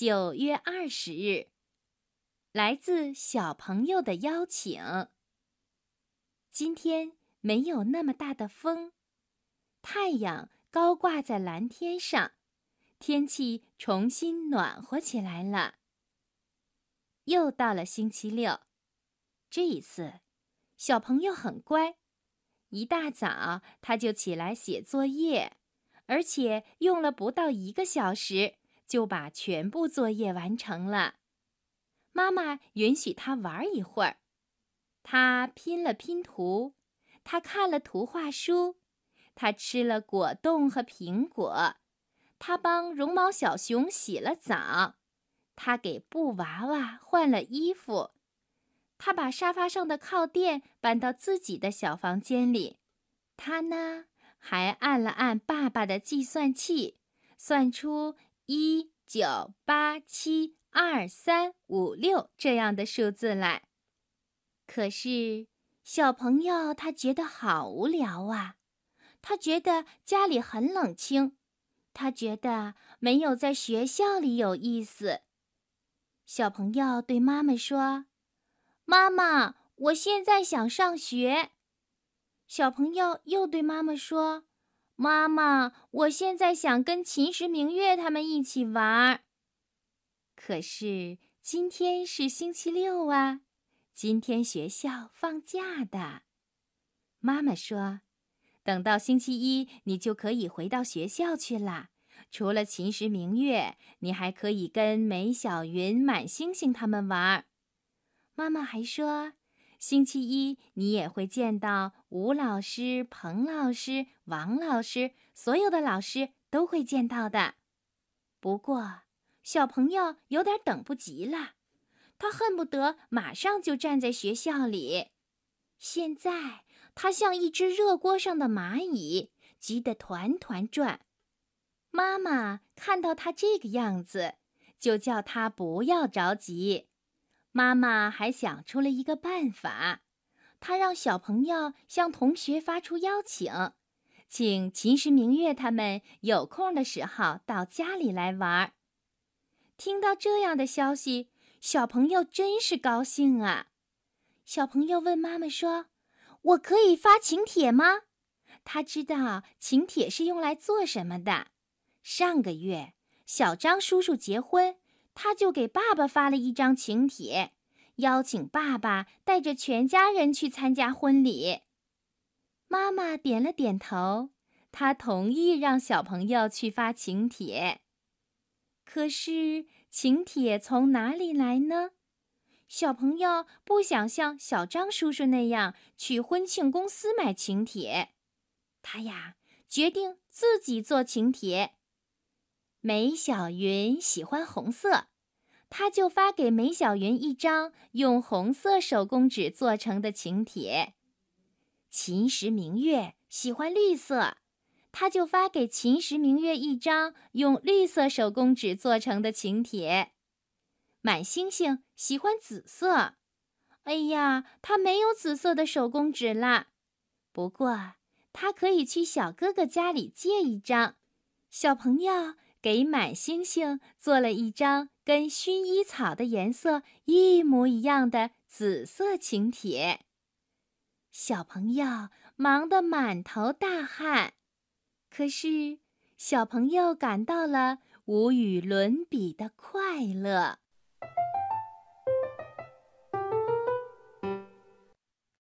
九月二十日，来自小朋友的邀请。今天没有那么大的风，太阳高挂在蓝天上，天气重新暖和起来了。又到了星期六，这一次，小朋友很乖，一大早他就起来写作业，而且用了不到一个小时。就把全部作业完成了。妈妈允许他玩一会儿，他拼了拼图，他看了图画书，他吃了果冻和苹果，他帮绒毛小熊洗了澡，他给布娃娃换了衣服，他把沙发上的靠垫搬到自己的小房间里，他呢还按了按爸爸的计算器，算出。一九八七二三五六这样的数字来，可是小朋友他觉得好无聊啊！他觉得家里很冷清，他觉得没有在学校里有意思。小朋友对妈妈说：“妈妈，我现在想上学。”小朋友又对妈妈说。妈妈，我现在想跟秦时明月他们一起玩儿。可是今天是星期六啊，今天学校放假的。妈妈说：“等到星期一，你就可以回到学校去了。除了秦时明月，你还可以跟梅小云、满星星他们玩儿。”妈妈还说。星期一，你也会见到吴老师、彭老师、王老师，所有的老师都会见到的。不过，小朋友有点等不及了，他恨不得马上就站在学校里。现在，他像一只热锅上的蚂蚁，急得团团转。妈妈看到他这个样子，就叫他不要着急。妈妈还想出了一个办法，她让小朋友向同学发出邀请，请秦时明月他们有空的时候到家里来玩。听到这样的消息，小朋友真是高兴啊！小朋友问妈妈说：“我可以发请帖吗？”他知道请帖是用来做什么的。上个月，小张叔叔结婚。他就给爸爸发了一张请帖，邀请爸爸带着全家人去参加婚礼。妈妈点了点头，她同意让小朋友去发请帖。可是请帖从哪里来呢？小朋友不想像小张叔叔那样去婚庆公司买请帖，他呀决定自己做请帖。梅小云喜欢红色，他就发给梅小云一张用红色手工纸做成的请帖。秦时明月喜欢绿色，他就发给秦时明月一张用绿色手工纸做成的请帖。满星星喜欢紫色，哎呀，他没有紫色的手工纸啦。不过他可以去小哥哥家里借一张。小朋友。给满星星做了一张跟薰衣草的颜色一模一样的紫色请帖，小朋友忙得满头大汗，可是小朋友感到了无与伦比的快乐。